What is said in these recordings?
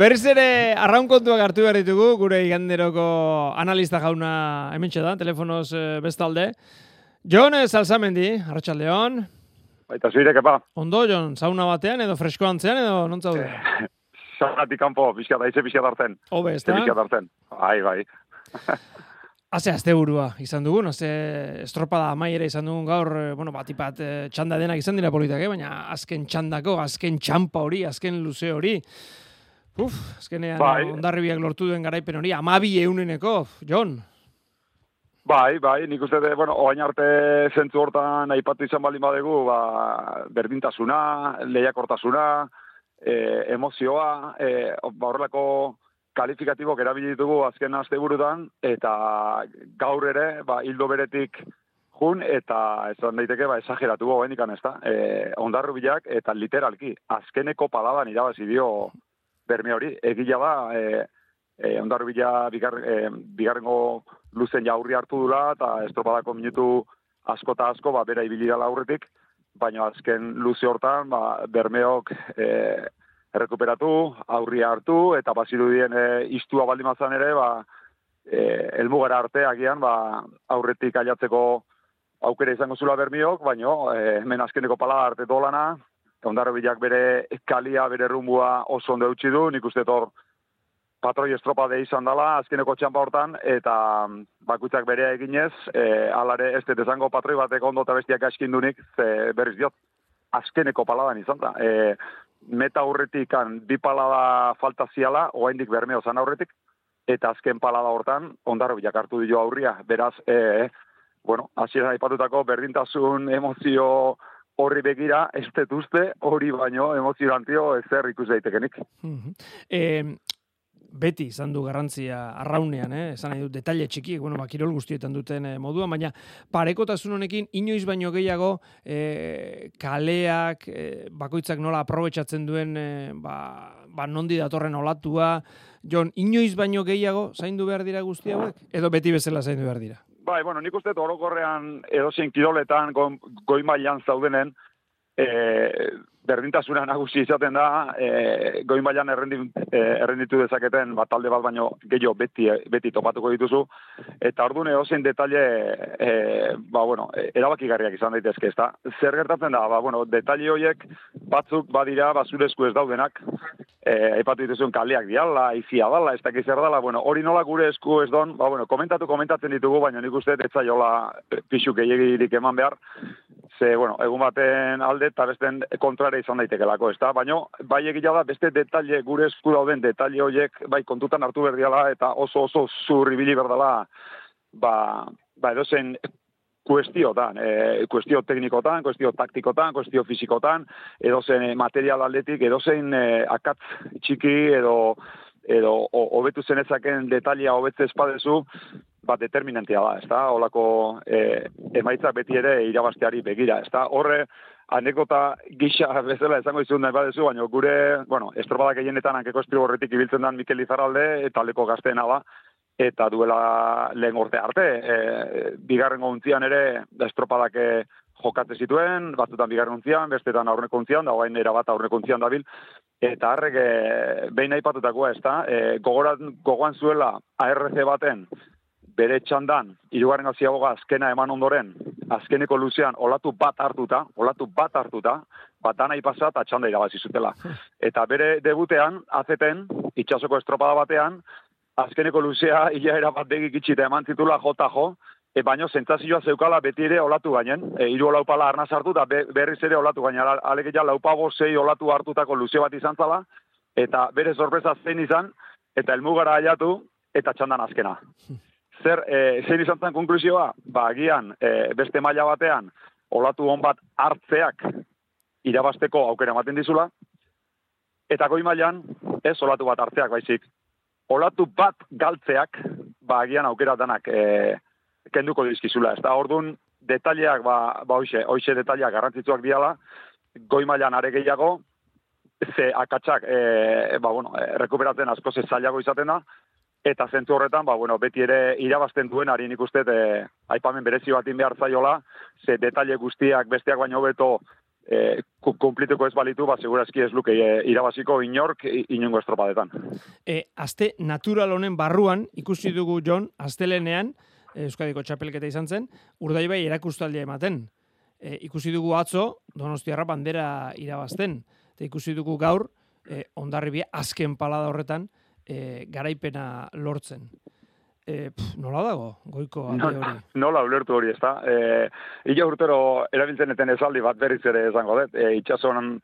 Berriz ere, arraun kontuak hartu behar ditugu, gure iganderoko analista jauna hemen da, telefonoz eh, bestalde. Jon, salzamendi, arratxaldeon. Baita zuire, kepa. Ondo, Jon, sauna batean edo fresko antzean edo non zaude? Saunatik kanpo, bizka da, ize bizka dartzen. Obe, ez da? bizka dartzen. Bai, bai. Haze, azte burua izan dugun, haze estropada amaiera izan dugun gaur, eh, bueno, batipat eh, txanda denak izan dira politak, eh? baina azken txandako, azken txampa hori, azken luze hori. Uf, azkenean Bai. ondarribiak lortu duen garaipen hori, amabi euneneko, Jon. Bai, bai, nik uste, de, bueno, oain arte zentzu hortan aipatu izan baldin badegu, ba, berdintasuna, lehiakortasuna, e, emozioa, e, ba, horrelako kalifikatibok erabili ditugu azken asteburutan eta gaur ere, ba, hildo beretik jun, eta esan daiteke, ba, esageratu goen ikan ez da, e, ondarru bilak, eta literalki, azkeneko paladan irabazi dio berme hori, egila da, e, e, ondarru bila bigar, e, bigarrengo luzen jaurri hartu dula, eta estropadako minutu asko eta asko, ba, bera ibili dela aurretik, baina azken luze hortan, ba, bermeok e, errekuperatu, aurria hartu, eta bazirudien e, istua baldin mazan ere, ba, e, elmugara arte agian, ba, aurretik aiatzeko aukera izango zula bermiok, baina e, hemen azkeneko pala arte dolana, ondarro bilak bere kalia, bere rumbua oso ondo eutxi du, nik uste tor patroi estropade izan dela azkeneko txampa hortan, eta mm, bakutzak bere eginez, e, alare ez esango patroi batek ondo eta bestiak askindunik, ze berriz diot, azkeneko paladan izan da. E, meta aurretik kan, bi palada falta ziala, oaindik bermeo zan aurretik, eta azken palada hortan, ondarro bilak hartu dio aurria. Beraz, e, bueno, hasiera aipatutako berdintasun emozio horri begira, ez dut uste, hori baino emozionantio ezer ikus daitekenik. Mhm. Eh, beti izan du garrantzia arraunean, eh? esan nahi dut, detalle txikiek, bueno, ba, kirol guztietan duten eh, moduan, baina parekotasun honekin inoiz baino gehiago eh, kaleak, eh, bakoitzak nola aprobetsatzen duen, eh, ba, ba, nondi datorren olatua, Jon, inoiz baino gehiago zaindu behar dira guzti hauek? Edo beti bezala zaindu behar dira? Bai, bueno, nik uste orokorrean edozein kiroletan go, goi mailan zaudenen, e, berdintasuna nagusi izaten da, e, goi mailan errendi, e, errenditu dezaketen bat talde bat baino gehiago beti, beti topatuko dituzu, eta orduan edozein detalle, e, ba, bueno, e, erabakigarriak izan daitezke, ezta? Zer gertatzen da, ba, bueno, detalle horiek batzuk badira bazurezko ez daudenak, e, aipatu dituzun kaleak diala, izia dala, ez dakiz zer dala, bueno, hori nola gure esku ez don, ba, bueno, komentatu komentatzen ditugu, baina nik uste ez zaiola pixu gehiagirik eman behar, ze, bueno, egun baten alde eta besten kontrare izan daitekelako, ez da? Baina, bai egila da, beste detalle, gure esku dauden detalle horiek, bai kontutan hartu berdiala, eta oso oso zurribili berdala, ba, ba edozen kuestiotan, e, kuestio teknikotan, kuestio taktikotan, kuestio fizikotan, edozen material aldetik, edozein e, akatz txiki edo edo ho- hobetu zenezaken detalia hobetze espadezu, ba, determinantia da, ezta? Holako e, emaitza beti ere irabasteari begira, ezta? Horre, anekota gisa bezala esango izun nahi badezu, baina gure, bueno, estropadak gehienetan hankeko estribo horretik ibiltzen den Mikel Izarralde, eta gazteena da, eta duela lehen urte arte, e, bigarren untzian ere estropadak e, jokatze zituen, batzutan bigarren untzian, bestetan aurreko untzian, da guain era bat aurreko untzian dabil, eta harrek e, behin aipatutakoa ez da, e, gogoran, gogoan zuela ARC baten, bere txandan, irugarren gaziagoga azkena eman ondoren, azkeneko luzean olatu bat hartuta, olatu bat hartuta, bat dana ipasa eta txanda irabazi zutela. Eta bere debutean, azeten, itxasoko estropada batean, azkeneko luzea hilaera bat begik itxita eman zitula jota jo, e, baino zentzazioa zeukala beti ere olatu gainen, e, iru olaupala arnaz hartu eta be, berriz ere olatu gainen, alegia laupago zei olatu hartutako luze bat izan zala, eta bere sorpresa zein izan, eta elmugara aiatu, eta txandan azkena. Zer, e, zein izan zen konklusioa? Ba, agian, e, beste maila batean, olatu hon bat hartzeak irabasteko aukera ematen dizula, eta goi mailan, ez olatu bat hartzeak baizik, olatu bat galtzeak, ba, agian aukera danak e, kenduko dizkizula. Ez da, orduan, detaileak, ba, ba hoxe, hoxe detaileak garrantzitsuak diala, goi mailan are gehiago, ze akatsak, e, ba, bueno, e, rekuperatzen asko ze zailago izaten da, eta zentzu horretan, ba, bueno, beti ere irabazten duen, ari nik uste, e, aipamen berezi batin behar zaiola, ze detaile guztiak besteak baino hobeto e, kumplituko ez balitu, ba, segurazki ez luke e, irabaziko inork inungo estropadetan. E, azte natural honen barruan, ikusi dugu John, astelenean, Euskadiko txapelketa izan zen, urdaibai erakustaldia ematen. E, ikusi dugu atzo, donostiarra bandera irabazten. Eta ikusi dugu gaur, e, ondarribia azken palada horretan, e, garaipena lortzen. E, pf, nola dago, goiko alde hori? Nola ulertu hori, ez da. E, Ila urtero erabiltzen eten esaldi bat berriz ere esango dut. E, itxason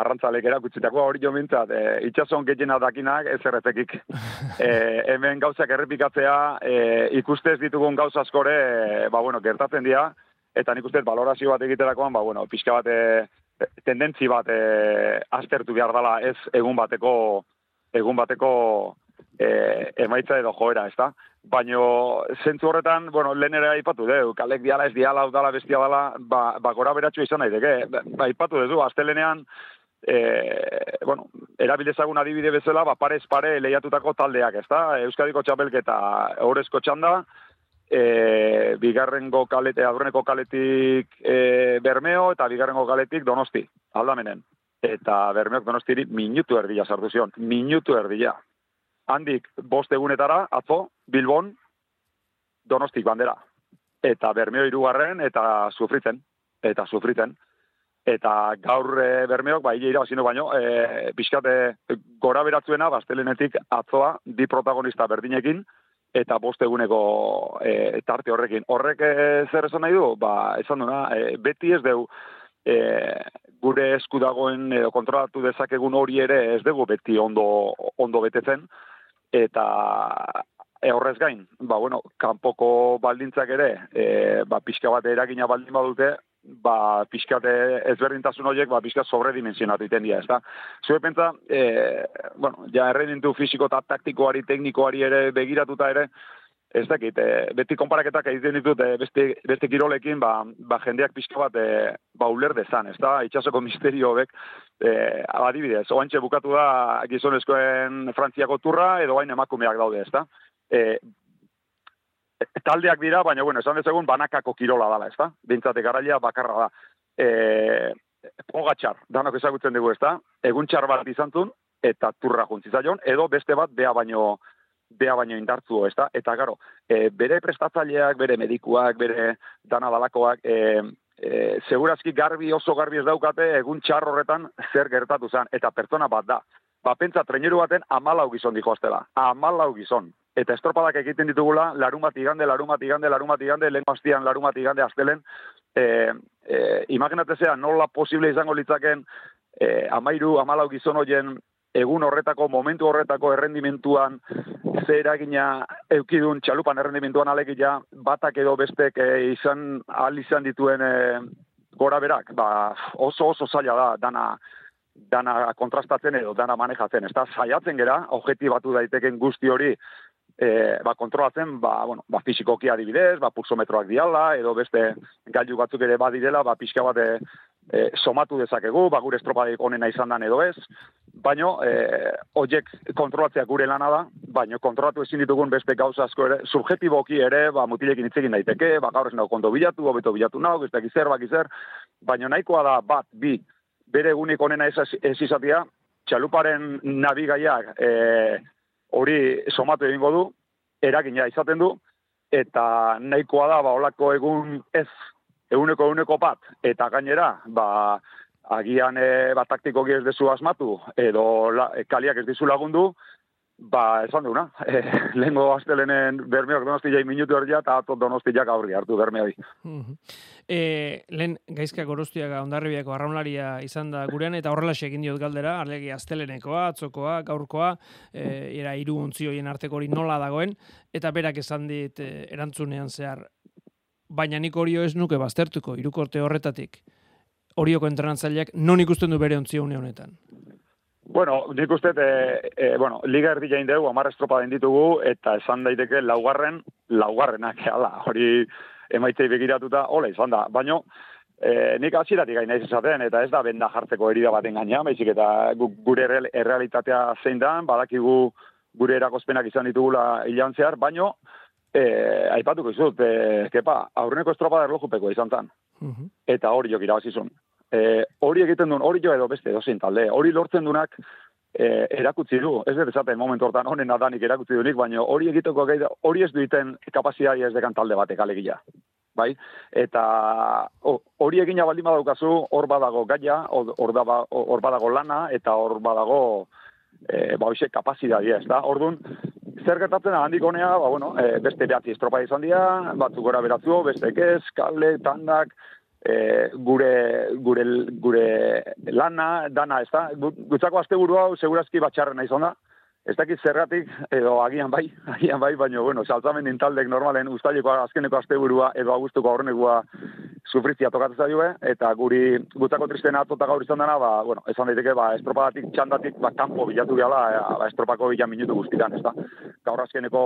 arrantzalek erakutzitako hori jo mintzat. E, itxason gehiena dakinak ez erretekik. E, hemen gauzak errepikatzea e, ikustez ditugun gauz askore, e, ba bueno, gertatzen dira, eta nik ustez valorazio bat egiterakoan, ba bueno, pixka bat e, tendentzi bat e, aztertu behar dela ez egun bateko egun bateko e, emaitza edo joera, ez da? Baina, zentzu horretan, bueno, lehen ere aipatu deu, kalek diala ez diala, udala, bestia dala, ba, ba gora beratxu izan daiteke. Ba, ba aipatu duzu, astelenean, e, bueno, erabilezagun adibide bezala, ba, parez pare lehiatutako taldeak, ez da? Euskadiko txapelketa horrezko txanda, e, bigarrengo kalete, adroneko kaletik e, bermeo, eta bigarrengo kaletik donosti, aldamenen eta bermeok donostiri minutu erdila sartu zion, minutu erdila. Handik bost egunetara, atzo, Bilbon, donostik bandera. Eta bermeo irugarren, eta sufriten, eta sufriten. Eta gaur e, bermeok, bai, ira bazino baino, e, pixkate gora beratzuena, bastelenetik atzoa, di protagonista berdinekin, eta bost eguneko e, tarte horrekin. Horrek e, zer esan nahi du? Ba, esan duna, e, beti ez deu, e, gure esku dagoen edo kontrolatu dezakegun hori ere ez dugu beti ondo, ondo betetzen, eta e, horrez gain, ba, bueno, kanpoko baldintzak ere, e, ba, pixka bat eragina baldin badute, ba, pixka ezberdintasun horiek, ba, pixka sobredimensionatu iten dira, ez da? Zue pentsa, e, bueno, ja errenintu fisiko eta taktikoari, teknikoari ere begiratuta ere, ez dakit, e, beti konparaketak egiten ditut e, beste, beste kirolekin, ba, ba jendeak pixka bat e, ba uler dezan, ez da, itxasoko misterio hobek, e, adibidez, oantxe bukatu da gizonezkoen frantziako turra, edo hain emakumeak daude, ez da. E, taldeak dira, baina, bueno, esan dezagun, banakako kirola dala, ez da, bintzate garaia bakarra da. E, pogatxar, danok ezagutzen dugu, ez da, egun txar bat izan eta turra juntzizaion, edo beste bat, bea baino, bea baino indartzu, ez da? Eta, garo, e, bere prestatzaileak, bere medikuak, bere dana balakoak, e, e, segurazki garbi oso garbi ez daukate egun txar horretan zer gertatu zen, eta pertsona bat da. Ba, pentsa, treneru baten amalau gizon diko aztela. Amalau gizon. Eta estropadak egiten ditugula, larumat igande, larumat igande, larumat igande, lehen bastian larumat igande aztelen. E, e, imaginatezea, nola posible izango litzaken e, amairu, amalau gizon hoien egun horretako, momentu horretako errendimentuan ze eragina eukidun txalupan errendimentuan alegia batak edo bestek e, izan ahal izan dituen e, gora berak, ba, oso oso zaila da dana dana kontrastatzen edo dana manejatzen, ez da, saiatzen gera, objektibatu daiteken guzti hori e, ba, kontrolatzen, ba, bueno, ba, fizikoki adibidez, ba, pulsometroak diala, edo beste gailu batzuk ere badirela, ba, pixka bat e, somatu dezakegu, ba, gure estropadik onena izan dan edo ez, baino, e, oiek kontrolatzea gure lana da, baino kontrolatu ezin ditugun beste gauza asko ere, subjetiboki ere, ba, mutilekin hitzekin daiteke, ba, gaur ez nago bilatu, hobeto bilatu nago, ez dakiz zer, bakiz baino nahikoa da, bat, bi, bere egunik onena ez, ez izatea, txaluparen nabigaiak e, hori somatu egingo du, eragina izaten du, eta nahikoa da, ba, olako egun ez euneko euneko bat, eta gainera, ba, agian e, bat taktiko ez dezu asmatu, edo la, e, kaliak ez dizu lagundu, ba, esan duna, e, lehenko astelenen bermeok donosti jai minutu erdia, eta atot donosti jak aurri hartu bermeoi. e, lehen gaizka gorostiaga ondarribiako arraunlaria izan da gurean, eta horrela egin diot galdera, arlegi astelenekoa, atzokoa, gaurkoa, e, era iru hoien arteko hori nola dagoen, eta berak esan dit e, erantzunean zehar, baina nik horio ez nuke baztertuko, irukorte horretatik, horioko entrenatzaileak non ikusten du bere ontzio une honetan? Bueno, nik uste, e, e, bueno, liga erdi jain dugu, amar estropa den ditugu, eta esan daiteke laugarren, laugarrenak, ala, hori emaitzei begiratuta, hola izan da, baina e, nik aziratik gaina izaten, eta ez da benda jartzeko herida baten gaina, baizik eta gure errealitatea zein da, badakigu gure erakozpenak izan ditugula hilan zehar, baina eh, aipatuko izut, eh, kepa, aurreneko estropa da erlojupeko izan zan. Eta hori jok irabazizun. E, hori egiten duen, hori jo edo beste edozein talde, hori lortzen dunak e, erakutzi du, ez dut esaten momentu hortan honen adanik erakutzi dunik, baina hori egiteko gai hori ez duiten kapazitatea ez dekan talde batek alegia. Bai? Eta hori egina baldin badaukazu, hor badago gaia, hor ba, badago lana, eta hor badago e, ba, hoxe kapazitatea, ez da? Orduan, zer gertatzen handik honea, ba, bueno, e, beste behatzi estropa izan dira, batzuk gora beratzu, beste ez, kable, tandak, e, gure, gure, gure lana, dana, ez da? Gutzako azte hau, segurazki batxarren izan da, Ez dakit zergatik, edo agian bai, agian bai, baina, bueno, saltzamen intaldek normalen ustaileko azkeneko asteburua edo agustuko aurrenekua sufritzia tokatzen zailue, eta guri gutako tristena atota gaur izan dena, ba, bueno, esan daiteke, ba, estropadatik, txandatik, ba, kanpo bilatu gala, e, ba, estropako bila minutu guztitan, ez da. Gaur azkeneko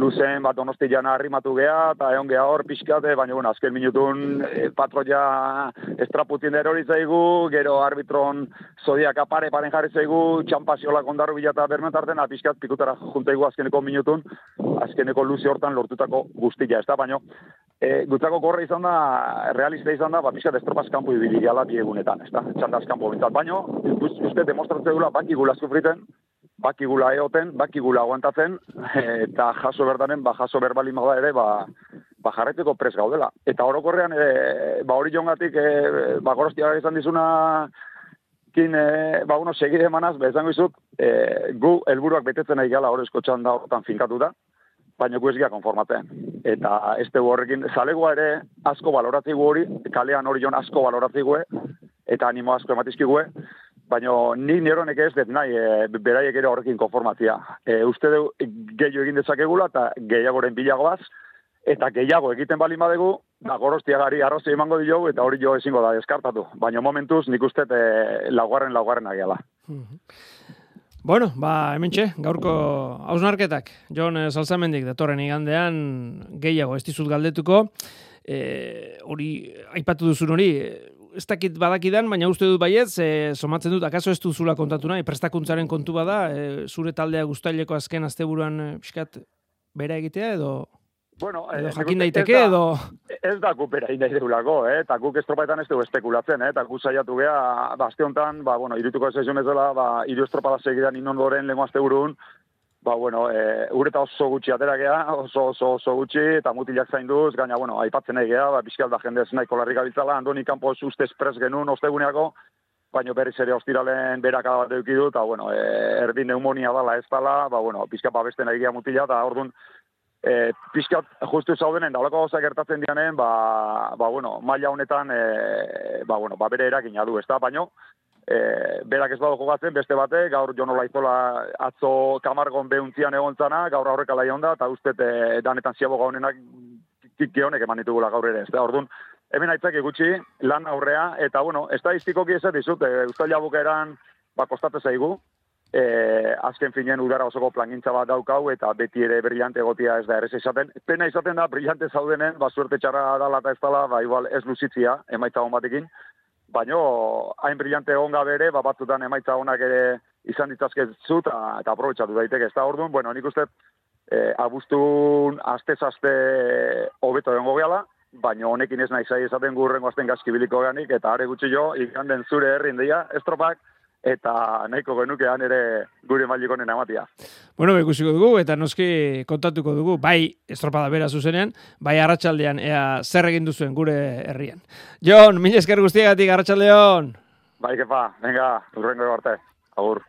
luzen, bat donosti jana arrimatu geha, eta egon geha hor pixkate, baina, bueno, azken minutun e, patroia estraputin erori zaigu, gero arbitron zodiak apare paren jarri zaigu, txampaziola kondarru bilata bermentarten, apiskat pikutara juntaigu azkeneko minutun, azkeneko luzi hortan lortutako guztia, ez da, baina, e, gutzako korre izan da, realista izan da, bat pixat estropaz kanpo ibili gala biegunetan, ez da, txandaz kanpo bintzat. Baina, uste demostratzen dula, bakigula sufriten, bakigula eoten, bakigula aguantatzen, eta jaso berdanen, ba, jaso berbali da ere, ba, ba jarreteko pres gaudela. Eta orokorrean, e, ba hori jongatik, e, ba gorostia izan dizuna, kin, e, ba, uno, segide emanaz, bezango izut, e, gu, helburuak betetzen nahi gala horrezko txanda horretan finkatu da, baina gu ezgia konformatzen. Eta ez dugu horrekin, zalegoa ere asko baloratzigu hori, kalean hori jon asko baloratzigu, eta animo asko ematizkigu, baina ni neronek ez dut nahi, e, beraiek ere horrekin konformatzia. E, uste du gehiago egin dezakegula, eta gehiagoren bilagoaz, eta gehiago egiten bali badegu, da gorostiagari arrozi emango diogu, eta hori jo ezingo da deskartatu. Baina momentuz nik uste e, laugarren laugarren agiala. Mhm. Bueno, ba, hemen txe, gaurko hausnarketak. Jon Salzamendik, datorren igandean, gehiago, ez dizut galdetuko. E, hori, aipatu duzun hori, ez dakit badakidan, baina uste dut baiet, e, somatzen dut, akaso ez duzula kontatu nahi, prestakuntzaren kontu bada, e, zure taldea guztaileko azken asteburuan e, bera egitea, edo Bueno, edo eh, jakin daiteke edo... Ez da kupera indai deulako, eh? Eta guk estropaetan ez dugu espekulatzen, eh? Eta guk saiatu geha, ba, azte honetan, ba, bueno, irutuko ez ezionez dela, ba, iru estropada segidan inondoren lengo azte burun, ba, bueno, e, ureta oso gutxi atera geha, oso, oso, oso gutxi, eta mutilak zain duz, gaina, bueno, aipatzen nahi geha, ba, bizkal da jendez nahi kolarrik abitzala, andoni kanpo uste espres genuen osteguneako, baina berriz ere ostiralen beraka bat eukidu, eta, bueno, e, erdin neumonia dala ez dala, ba, bueno, pizka babesten nahi geha mutila, eta orduan, e, pixkat justu zaudenen da olako gauza gertatzen dianen, ba, ba bueno, maila honetan, e, ba, bueno, ba, bere erakina du, ez da, baino, e, berak ez badu jokatzen, beste bate, gaur Jono Laizola atzo kamargon behuntzian egon zana, gaur aurreka lai onda, eta uste e, danetan ziago gaunenak kiki honek eman ditugula gaur ere, ez da, orduan, hemen aitzak gutxi, lan aurrea, eta, bueno, estadistikoki ez dizut, e, Euskal Jabukeran, ba, kostate zaigu, e, azken finen udara osoko plangintza bat daukau eta beti ere brillante egotia ez da errez izaten. Pena izaten da brillante zaudenen, ba suerte txarra dala eta ez dala, ba igual ez luzitzia emaitza hon batekin, baino hain brillante egon gabe ere, ba batzutan emaitza honak ere izan ditzazke zu eta, eta aprobetsatu daiteke ez da orduan, bueno, nik uste e, abuztun aste-aste hobeto egon gogeala, baina honekin ez nahi zai esaten gurrengo azten gazkibiliko ganik, eta are gutxi jo, ikanden zure herrin dira, estropak, eta nahiko genukean ere gure mailikonen amatia. Bueno, ikusiko dugu eta noski kontatuko dugu, bai estropada bera zuzenean, bai arratsaldean ea zer egin duzuen gure herrian. Jon, mila esker guztiagatik arratsaldeon. Bai, kepa, venga, urrengo arte. Agur.